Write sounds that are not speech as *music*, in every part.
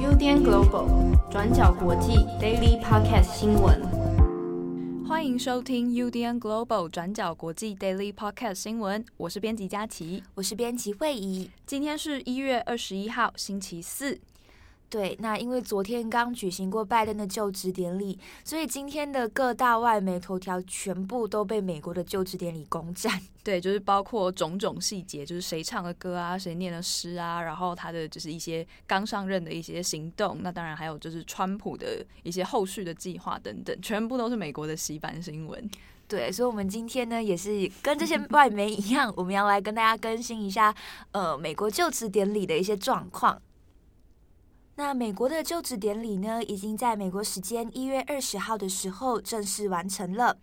UDN Global 转角国际 Daily Podcast 新闻，欢迎收听 UDN Global 转角国际 Daily Podcast 新闻。我是编辑佳琪，我是编辑惠仪。今天是一月二十一号，星期四。对，那因为昨天刚举行过拜登的就职典礼，所以今天的各大外媒头条全部都被美国的就职典礼攻占。*laughs* 对，就是包括种种细节，就是谁唱的歌啊，谁念的诗啊，然后他的就是一些刚上任的一些行动，那当然还有就是川普的一些后续的计划等等，全部都是美国的洗版新闻。对，所以，我们今天呢，也是跟这些外媒一样，我们要来跟大家更新一下，呃，美国就职典礼的一些状况。那美国的就职典礼呢，已经在美国时间一月二十号的时候正式完成了。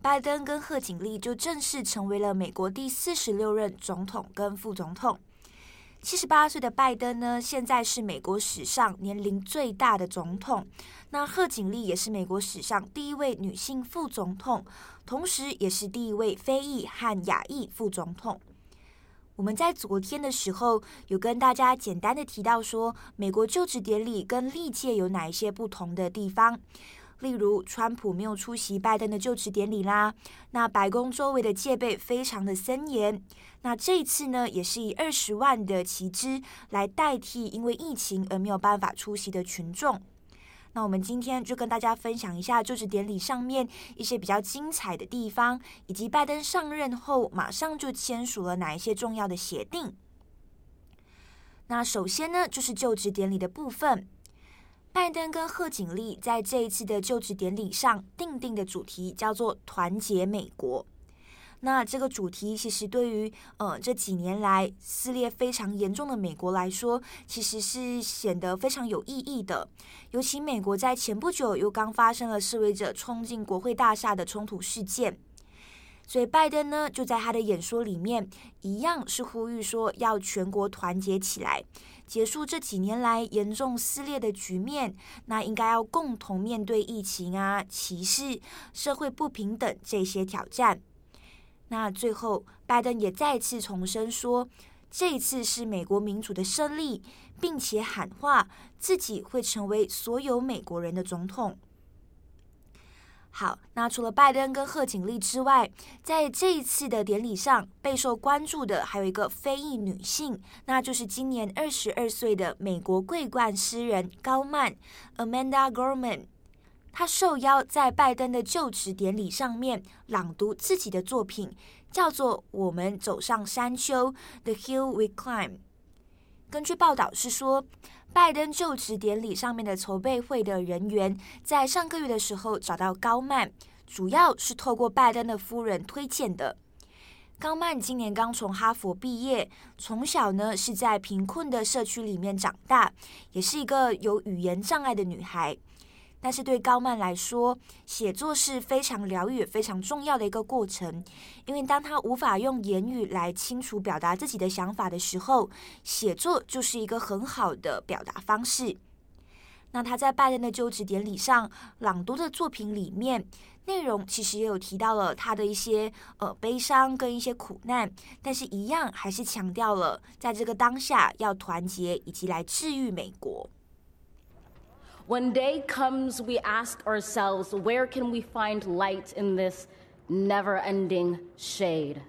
拜登跟贺锦丽就正式成为了美国第四十六任总统跟副总统。七十八岁的拜登呢，现在是美国史上年龄最大的总统。那贺锦丽也是美国史上第一位女性副总统，同时也是第一位非裔和亚裔副总统。我们在昨天的时候有跟大家简单的提到说，美国就职典礼跟历届有哪一些不同的地方，例如川普没有出席拜登的就职典礼啦，那白宫周围的戒备非常的森严，那这一次呢也是以二十万的旗帜来代替因为疫情而没有办法出席的群众。那我们今天就跟大家分享一下就职典礼上面一些比较精彩的地方，以及拜登上任后马上就签署了哪一些重要的协定。那首先呢，就是就职典礼的部分，拜登跟贺锦丽在这一次的就职典礼上定定的主题叫做“团结美国”。那这个主题其实对于呃这几年来撕裂非常严重的美国来说，其实是显得非常有意义的。尤其美国在前不久又刚发生了示威者冲进国会大厦的冲突事件，所以拜登呢就在他的演说里面一样是呼吁说要全国团结起来，结束这几年来严重撕裂的局面。那应该要共同面对疫情啊、歧视、社会不平等这些挑战。那最后，拜登也再次重申说，这一次是美国民主的胜利，并且喊话自己会成为所有美国人的总统。好，那除了拜登跟贺锦丽之外，在这一次的典礼上备受关注的还有一个非裔女性，那就是今年二十二岁的美国桂冠诗人高曼 （Amanda Gorman）。他受邀在拜登的就职典礼上面朗读自己的作品，叫做《我们走上山丘》（The Hill We Climb）。根据报道是说，拜登就职典礼上面的筹备会的人员在上个月的时候找到高曼，主要是透过拜登的夫人推荐的。高曼今年刚从哈佛毕业，从小呢是在贫困的社区里面长大，也是一个有语言障碍的女孩。但是对高曼来说，写作是非常疗愈、非常重要的一个过程。因为当他无法用言语来清楚表达自己的想法的时候，写作就是一个很好的表达方式。那他在拜登的就职典礼上朗读的作品里面，内容其实也有提到了他的一些呃悲伤跟一些苦难，但是一样还是强调了在这个当下要团结以及来治愈美国。When day comes, we ask ourselves, where can we find light in this never-ending shade?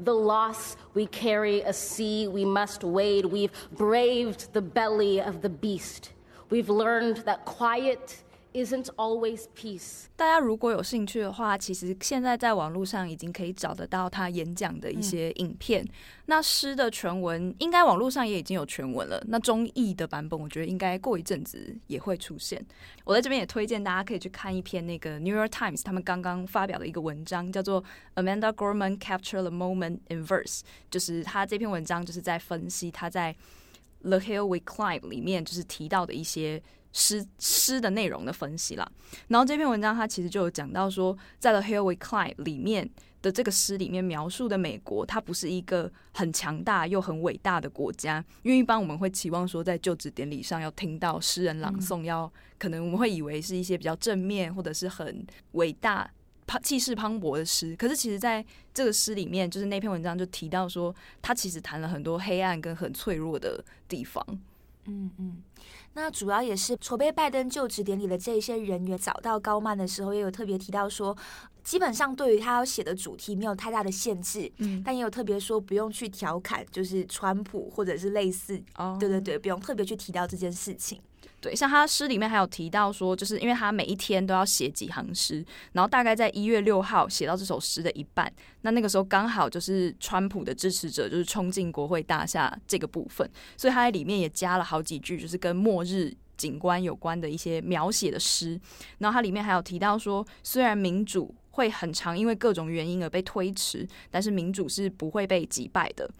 The loss we carry, a sea we must wade. We've braved the belly of the beast. We've learned that quiet Isn't always peace。大家如果有兴趣的话，其实现在在网络上已经可以找得到他演讲的一些影片。嗯、那诗的全文应该网络上也已经有全文了。那中译的版本，我觉得应该过一阵子也会出现。*laughs* 我在这边也推荐大家可以去看一篇那个《New York Times》他们刚刚发表的一个文章，叫做《Amanda Gorman Captured the Moment in Verse》，就是他这篇文章就是在分析他在《The Hill We Climb》里面就是提到的一些。诗诗的内容的分析啦，然后这篇文章它其实就有讲到说，在《The Hill We Climb》里面的这个诗里面描述的美国，它不是一个很强大又很伟大的国家，因为一般我们会期望说，在就职典礼上要听到诗人朗诵，要可能我们会以为是一些比较正面或者是很伟大气势磅礴的诗。可是其实在这个诗里面，就是那篇文章就提到说，他其实谈了很多黑暗跟很脆弱的地方。嗯嗯，那主要也是筹备拜登就职典礼的这一些人员，找到高曼的时候，也有特别提到说，基本上对于他要写的主题没有太大的限制，嗯，但也有特别说不用去调侃，就是川普或者是类似，哦，对对对，不用特别去提到这件事情。对，像他诗里面还有提到说，就是因为他每一天都要写几行诗，然后大概在一月六号写到这首诗的一半，那那个时候刚好就是川普的支持者就是冲进国会大厦这个部分，所以他在里面也加了好几句，就是跟末日景观有关的一些描写的诗。然后他里面还有提到说，虽然民主会很常因为各种原因而被推迟，但是民主是不会被击败的。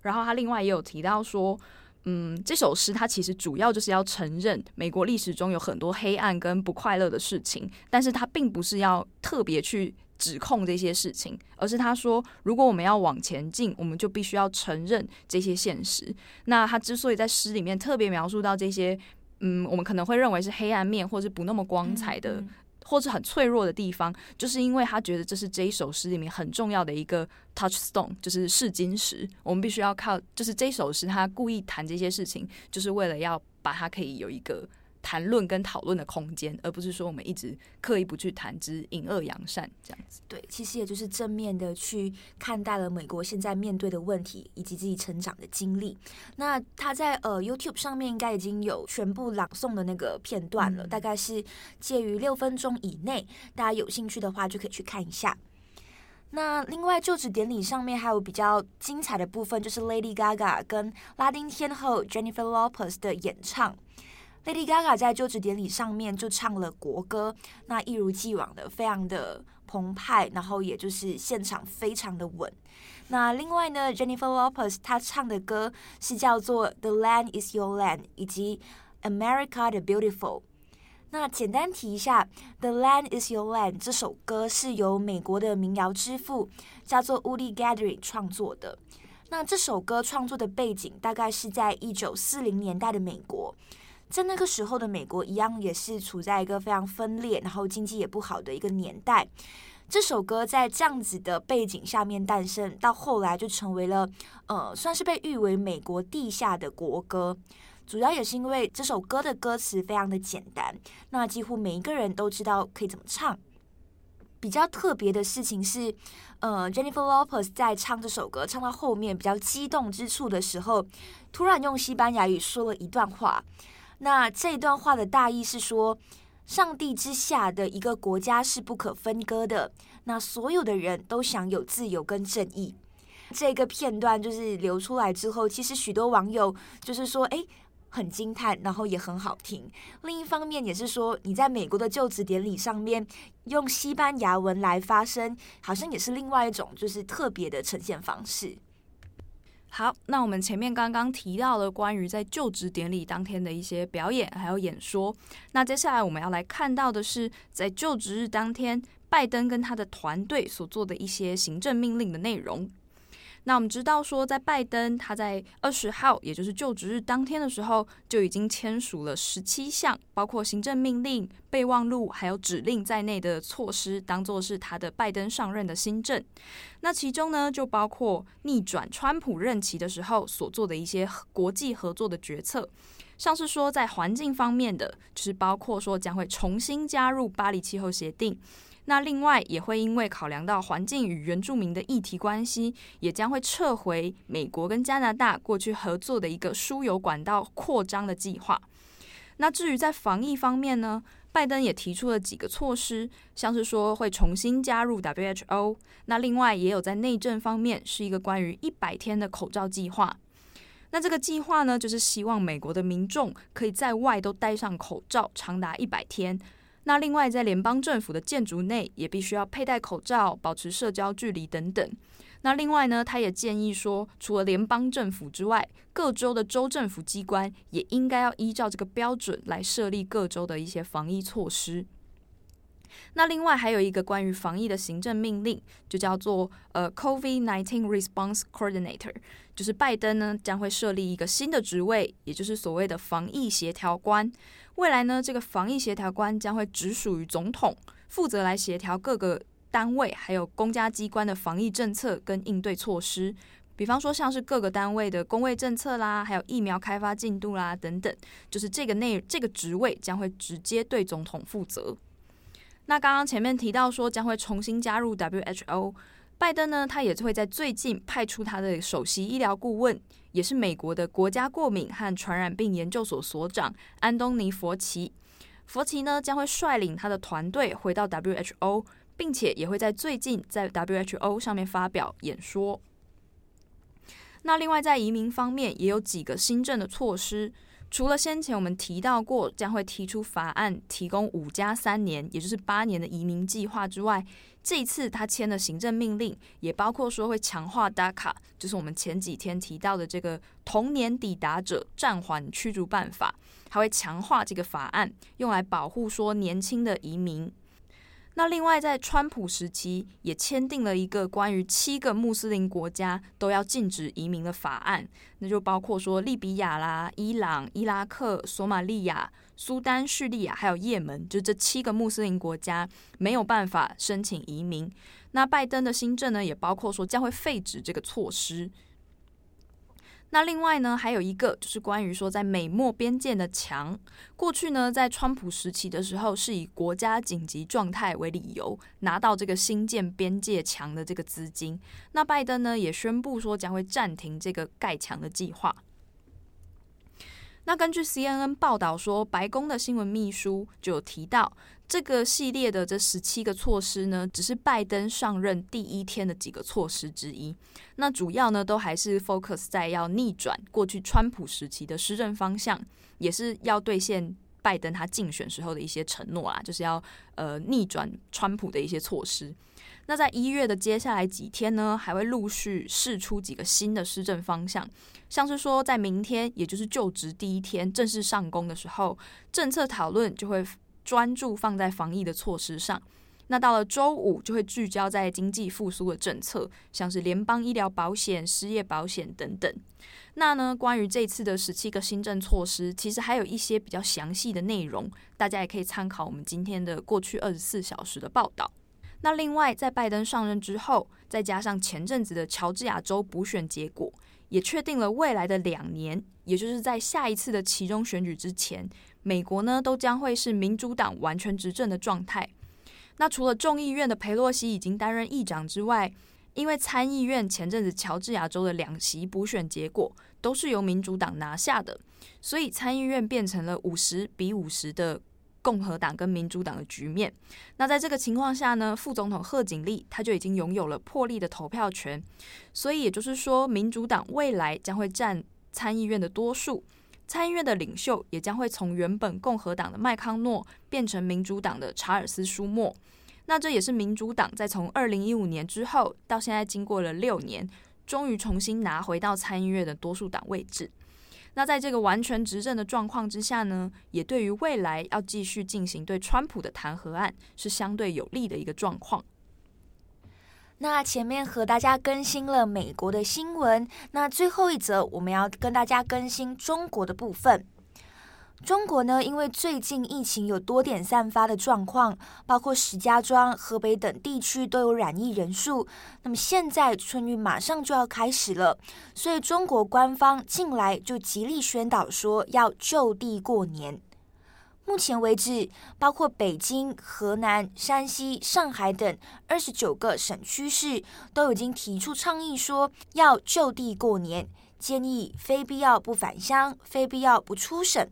然后他另外也有提到说。嗯，这首诗它其实主要就是要承认美国历史中有很多黑暗跟不快乐的事情，但是它并不是要特别去指控这些事情，而是他说，如果我们要往前进，我们就必须要承认这些现实。那他之所以在诗里面特别描述到这些，嗯，我们可能会认为是黑暗面或是不那么光彩的。或者很脆弱的地方，就是因为他觉得这是这一首诗里面很重要的一个 touchstone，就是试金石。我们必须要靠，就是这首诗他故意谈这些事情，就是为了要把它可以有一个。谈论跟讨论的空间，而不是说我们一直刻意不去谈之隐恶扬善这样子。对，其实也就是正面的去看待了美国现在面对的问题以及自己成长的经历。那他在呃 YouTube 上面应该已经有全部朗诵的那个片段了，嗯、大概是介于六分钟以内，大家有兴趣的话就可以去看一下。那另外就职典礼上面还有比较精彩的部分，就是 Lady Gaga 跟拉丁天后 Jennifer Lopez 的演唱。Lady Gaga 在就职典礼上面就唱了国歌，那一如既往的非常的澎湃，然后也就是现场非常的稳。那另外呢，Jennifer Lopez 她唱的歌是叫做《The Land Is Your Land》以及《America the Beautiful》。那简单提一下，《The Land Is Your Land》这首歌是由美国的民谣之父叫做 Woody Guthrie 创作的。那这首歌创作的背景大概是在一九四零年代的美国。在那个时候的美国，一样也是处在一个非常分裂，然后经济也不好的一个年代。这首歌在这样子的背景下面诞生，到后来就成为了，呃，算是被誉为美国地下的国歌。主要也是因为这首歌的歌词非常的简单，那几乎每一个人都知道可以怎么唱。比较特别的事情是，呃，Jennifer Lopez 在唱这首歌唱到后面比较激动之处的时候，突然用西班牙语说了一段话。那这段话的大意是说，上帝之下的一个国家是不可分割的。那所有的人都享有自由跟正义。这个片段就是流出来之后，其实许多网友就是说，诶，很惊叹，然后也很好听。另一方面也是说，你在美国的就职典礼上面用西班牙文来发声，好像也是另外一种就是特别的呈现方式。好，那我们前面刚刚提到了关于在就职典礼当天的一些表演还有演说，那接下来我们要来看到的是在就职日当天，拜登跟他的团队所做的一些行政命令的内容。那我们知道说，在拜登他在二十号，也就是就职日当天的时候，就已经签署了十七项，包括行政命令、备忘录还有指令在内的措施，当做是他的拜登上任的新政。那其中呢，就包括逆转川普任期的时候所做的一些国际合作的决策，像是说在环境方面的，就是包括说将会重新加入巴黎气候协定。那另外也会因为考量到环境与原住民的议题关系，也将会撤回美国跟加拿大过去合作的一个输油管道扩张的计划。那至于在防疫方面呢，拜登也提出了几个措施，像是说会重新加入 WHO。那另外也有在内政方面是一个关于一百天的口罩计划。那这个计划呢，就是希望美国的民众可以在外都戴上口罩长达一百天。那另外，在联邦政府的建筑内也必须要佩戴口罩，保持社交距离等等。那另外呢，他也建议说，除了联邦政府之外，各州的州政府机关也应该要依照这个标准来设立各州的一些防疫措施。那另外还有一个关于防疫的行政命令，就叫做呃 COVID-19 Response Coordinator，就是拜登呢将会设立一个新的职位，也就是所谓的防疫协调官。未来呢，这个防疫协调官将会直属于总统，负责来协调各个单位还有公家机关的防疫政策跟应对措施。比方说，像是各个单位的公卫政策啦，还有疫苗开发进度啦等等，就是这个内这个职位将会直接对总统负责。那刚刚前面提到说将会重新加入 WHO，拜登呢，他也会在最近派出他的首席医疗顾问，也是美国的国家过敏和传染病研究所所长安东尼·佛奇。佛奇呢将会率领他的团队回到 WHO，并且也会在最近在 WHO 上面发表演说。那另外在移民方面也有几个新政的措施，除了先前我们提到过将会提出法案提供五加三年，也就是八年的移民计划之外，这一次他签的行政命令也包括说会强化 DACA，就是我们前几天提到的这个童年抵达者暂缓驱逐办法，还会强化这个法案，用来保护说年轻的移民。那另外，在川普时期也签订了一个关于七个穆斯林国家都要禁止移民的法案，那就包括说利比亚啦、伊朗、伊拉克、索马利亚、苏丹、叙利亚还有也门，就这七个穆斯林国家没有办法申请移民。那拜登的新政呢，也包括说将会废止这个措施。那另外呢，还有一个就是关于说，在美墨边界的墙，过去呢，在川普时期的时候，是以国家紧急状态为理由拿到这个新建边界墙的这个资金。那拜登呢，也宣布说将会暂停这个盖墙的计划。那根据 CNN 报道说，白宫的新闻秘书就有提到，这个系列的这十七个措施呢，只是拜登上任第一天的几个措施之一。那主要呢，都还是 focus 在要逆转过去川普时期的施政方向，也是要兑现拜登他竞选时候的一些承诺啊，就是要呃逆转川普的一些措施。那在一月的接下来几天呢，还会陆续试出几个新的施政方向，像是说在明天，也就是就职第一天正式上工的时候，政策讨论就会专注放在防疫的措施上。那到了周五，就会聚焦在经济复苏的政策，像是联邦医疗保险、失业保险等等。那呢，关于这次的十七个新政措施，其实还有一些比较详细的内容，大家也可以参考我们今天的过去二十四小时的报道。那另外，在拜登上任之后，再加上前阵子的乔治亚州补选结果，也确定了未来的两年，也就是在下一次的期中选举之前，美国呢都将会是民主党完全执政的状态。那除了众议院的佩洛西已经担任议长之外，因为参议院前阵子乔治亚州的两席补选结果都是由民主党拿下的，所以参议院变成了五十比五十的。共和党跟民主党的局面，那在这个情况下呢，副总统贺锦丽他就已经拥有了破例的投票权，所以也就是说，民主党未来将会占参议院的多数，参议院的领袖也将会从原本共和党的麦康诺变成民主党的查尔斯舒默。那这也是民主党在从二零一五年之后到现在经过了六年，终于重新拿回到参议院的多数党位置。那在这个完全执政的状况之下呢，也对于未来要继续进行对川普的弹劾案是相对有利的一个状况。那前面和大家更新了美国的新闻，那最后一则我们要跟大家更新中国的部分。中国呢，因为最近疫情有多点散发的状况，包括石家庄、河北等地区都有染疫人数。那么现在春运马上就要开始了，所以中国官方近来就极力宣导说要就地过年。目前为止，包括北京、河南、山西、上海等二十九个省区市都已经提出倡议，说要就地过年，建议非必要不返乡，非必要不出省。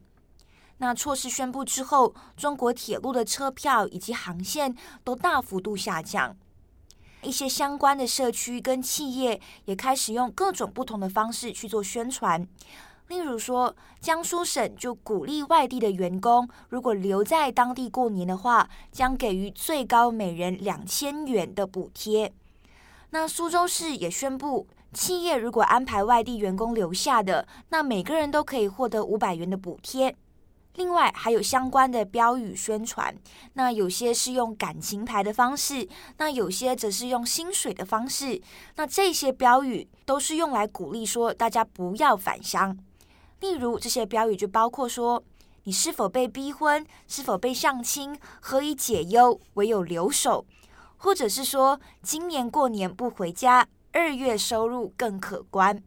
那措施宣布之后，中国铁路的车票以及航线都大幅度下降，一些相关的社区跟企业也开始用各种不同的方式去做宣传。例如说，江苏省就鼓励外地的员工，如果留在当地过年的话，将给予最高每人两千元的补贴。那苏州市也宣布，企业如果安排外地员工留下的，那每个人都可以获得五百元的补贴。另外还有相关的标语宣传，那有些是用感情牌的方式，那有些则是用薪水的方式。那这些标语都是用来鼓励说大家不要返乡。例如这些标语就包括说：你是否被逼婚？是否被相亲？何以解忧？唯有留守。或者是说今年过年不回家，二月收入更可观。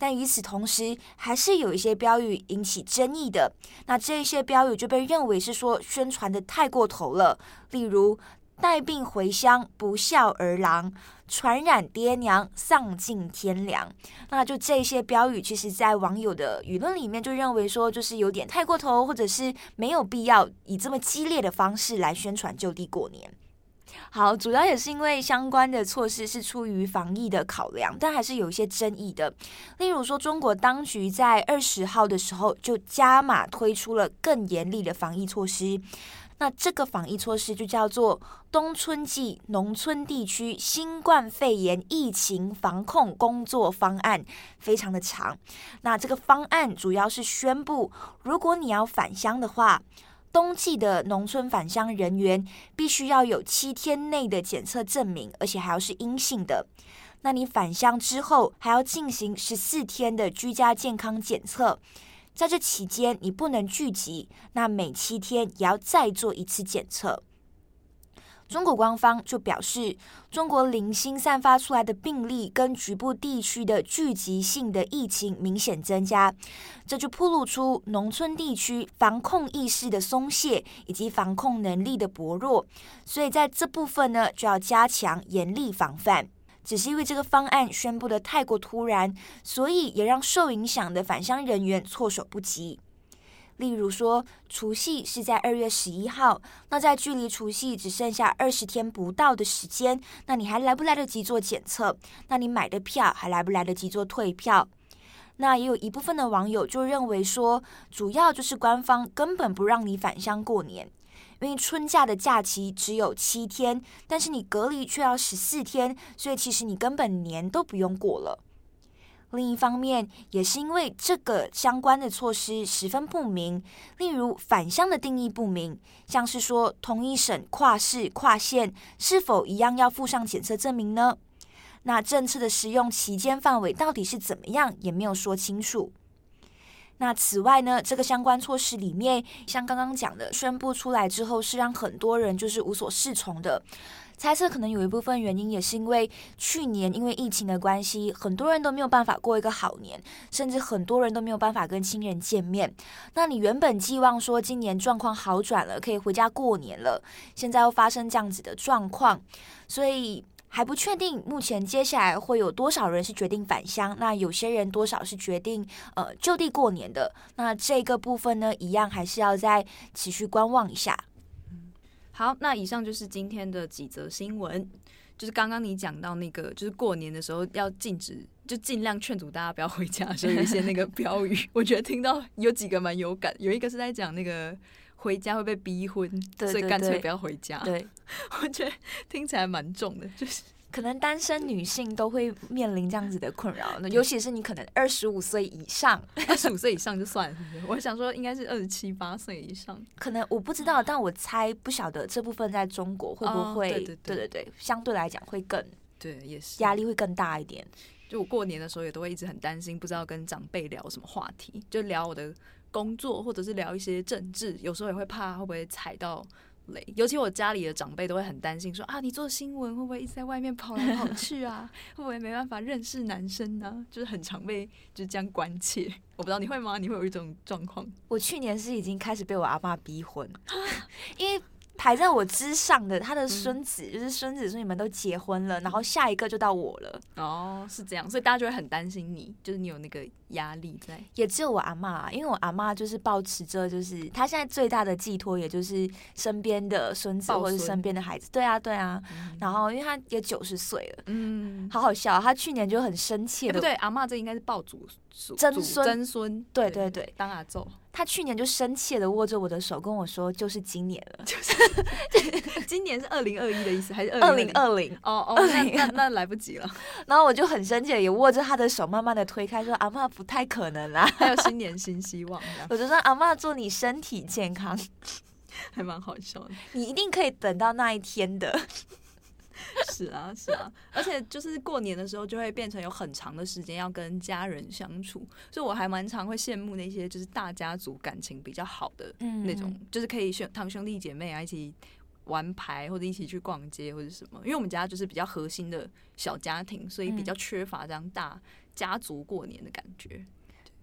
但与此同时，还是有一些标语引起争议的。那这些标语就被认为是说宣传得太过头了，例如“带病回乡，不孝儿郎”。传染爹娘，丧尽天良。那就这些标语，其实，在网友的舆论里面，就认为说，就是有点太过头，或者是没有必要以这么激烈的方式来宣传就地过年。好，主要也是因为相关的措施是出于防疫的考量，但还是有一些争议的。例如说，中国当局在二十号的时候就加码推出了更严厉的防疫措施。那这个防疫措施就叫做冬春季农村地区新冠肺炎疫情防控工作方案，非常的长。那这个方案主要是宣布，如果你要返乡的话，冬季的农村返乡人员必须要有七天内的检测证明，而且还要是阴性的。那你返乡之后还要进行十四天的居家健康检测。在这期间，你不能聚集，那每七天也要再做一次检测。中国官方就表示，中国零星散发出来的病例跟局部地区的聚集性的疫情明显增加，这就暴露出农村地区防控意识的松懈以及防控能力的薄弱，所以在这部分呢，就要加强严厉防范。只是因为这个方案宣布的太过突然，所以也让受影响的返乡人员措手不及。例如说，除夕是在二月十一号，那在距离除夕只剩下二十天不到的时间，那你还来不来得及做检测？那你买的票还来不来得及做退票？那也有一部分的网友就认为说，主要就是官方根本不让你返乡过年。因为春假的假期只有七天，但是你隔离却要十四天，所以其实你根本年都不用过了。另一方面，也是因为这个相关的措施十分不明，例如返乡的定义不明，像是说同一省跨市跨县是否一样要附上检测证明呢？那政策的使用期间范围到底是怎么样，也没有说清楚。那此外呢，这个相关措施里面，像刚刚讲的，宣布出来之后是让很多人就是无所适从的。猜测可能有一部分原因也是因为去年因为疫情的关系，很多人都没有办法过一个好年，甚至很多人都没有办法跟亲人见面。那你原本寄望说今年状况好转了，可以回家过年了，现在又发生这样子的状况，所以。还不确定，目前接下来会有多少人是决定返乡？那有些人多少是决定呃就地过年的？那这个部分呢，一样还是要再持续观望一下。好，那以上就是今天的几则新闻。就是刚刚你讲到那个，就是过年的时候要禁止，就尽量劝阻大家不要回家，所以有一些那个 *laughs* 标语，我觉得听到有几个蛮有感。有一个是在讲那个。回家会被逼婚，所以干脆不要回家。对，*laughs* 我觉得听起来蛮重的，就是可能单身女性都会面临这样子的困扰。那尤其是你可能二十五岁以上，*laughs* 二十五岁以上就算了。我想说应该是二十七八岁以上，可能我不知道，但我猜不晓得这部分在中国会不会？哦、对，对，对，对对对，相对来讲会更对，也是压力会更大一点。就我过年的时候也都会一直很担心，不知道跟长辈聊什么话题，就聊我的。工作或者是聊一些政治，有时候也会怕会不会踩到雷。尤其我家里的长辈都会很担心说，说啊，你做新闻会不会一直在外面跑来跑去啊？*laughs* 会不会没办法认识男生呢？就是很常被就是这样关切。我不知道你会吗？你会有一种状况？我去年是已经开始被我阿爸逼婚，*laughs* *laughs* 因为。排在我之上的他的孙子，嗯、就是孙子孙你们都结婚了，然后下一个就到我了。哦，是这样，所以大家就会很担心你，就是你有那个压力在。也只有我阿嬷，因为我阿嬷就是保持着，就是她现在最大的寄托，也就是身边的孙子或者身边的孩子。对啊，对啊。嗯、然后，因为她也九十岁了，嗯，好好笑。她去年就很生气的，欸、对，阿嬷这应该是抱祖孙曾孙曾孙，对对对，当阿祖。他去年就深切的握着我的手，跟我说：“就是今年了，*laughs* 就是今年是二零二一的意思，还是二零二零？哦哦，那那那来不及了。*laughs* 然后我就很深切的也握着他的手，慢慢的推开，说：阿嬷不太可能啦，还有新年新希望。*laughs* 我就说：阿嬷祝你身体健康，还蛮好笑的。你一定可以等到那一天的。”是啊，是啊，而且就是过年的时候，就会变成有很长的时间要跟家人相处，所以我还蛮常会羡慕那些就是大家族感情比较好的那种，嗯、就是可以兄堂兄弟姐妹啊一起玩牌或者一起去逛街或者什么。因为我们家就是比较核心的小家庭，所以比较缺乏这样大家族过年的感觉。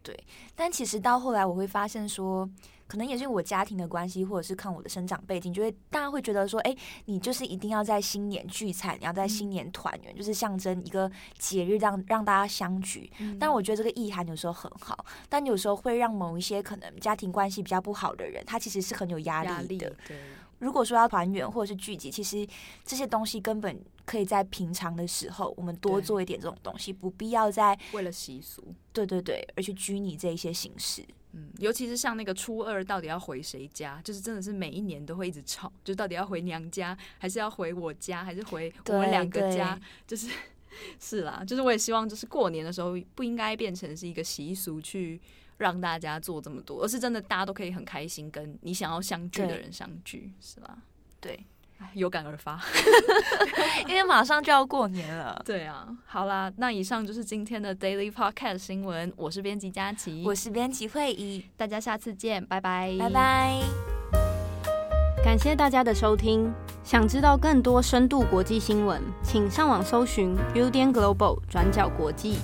对，但其实到后来我会发现说，可能也是我家庭的关系，或者是看我的生长背景，就会大家会觉得说，哎，你就是一定要在新年聚餐，你要在新年团圆，嗯、就是象征一个节日让让大家相聚。嗯、但我觉得这个意涵有时候很好，但有时候会让某一些可能家庭关系比较不好的人，他其实是很有压力的。力，对。如果说要团圆或者是聚集，其实这些东西根本可以在平常的时候，我们多做一点这种东西，不必要在为了习俗，对对对，而去拘泥这一些形式。嗯，尤其是像那个初二到底要回谁家，就是真的是每一年都会一直吵，就到底要回娘家，还是要回我家，还是回我们两个家，就是 *laughs* 是啦，就是我也希望，就是过年的时候不应该变成是一个习俗去。让大家做这么多，而是真的大家都可以很开心，跟你想要相聚的人相聚，是吧？对，有感而发，*laughs* 因为马上就要过年了。对啊，好啦，那以上就是今天的 Daily Podcast 新闻。我是编辑佳琪，我是编辑慧仪，大家下次见，拜拜，拜拜。感谢大家的收听。想知道更多深度国际新闻，请上网搜寻 Udan Global 转角国际。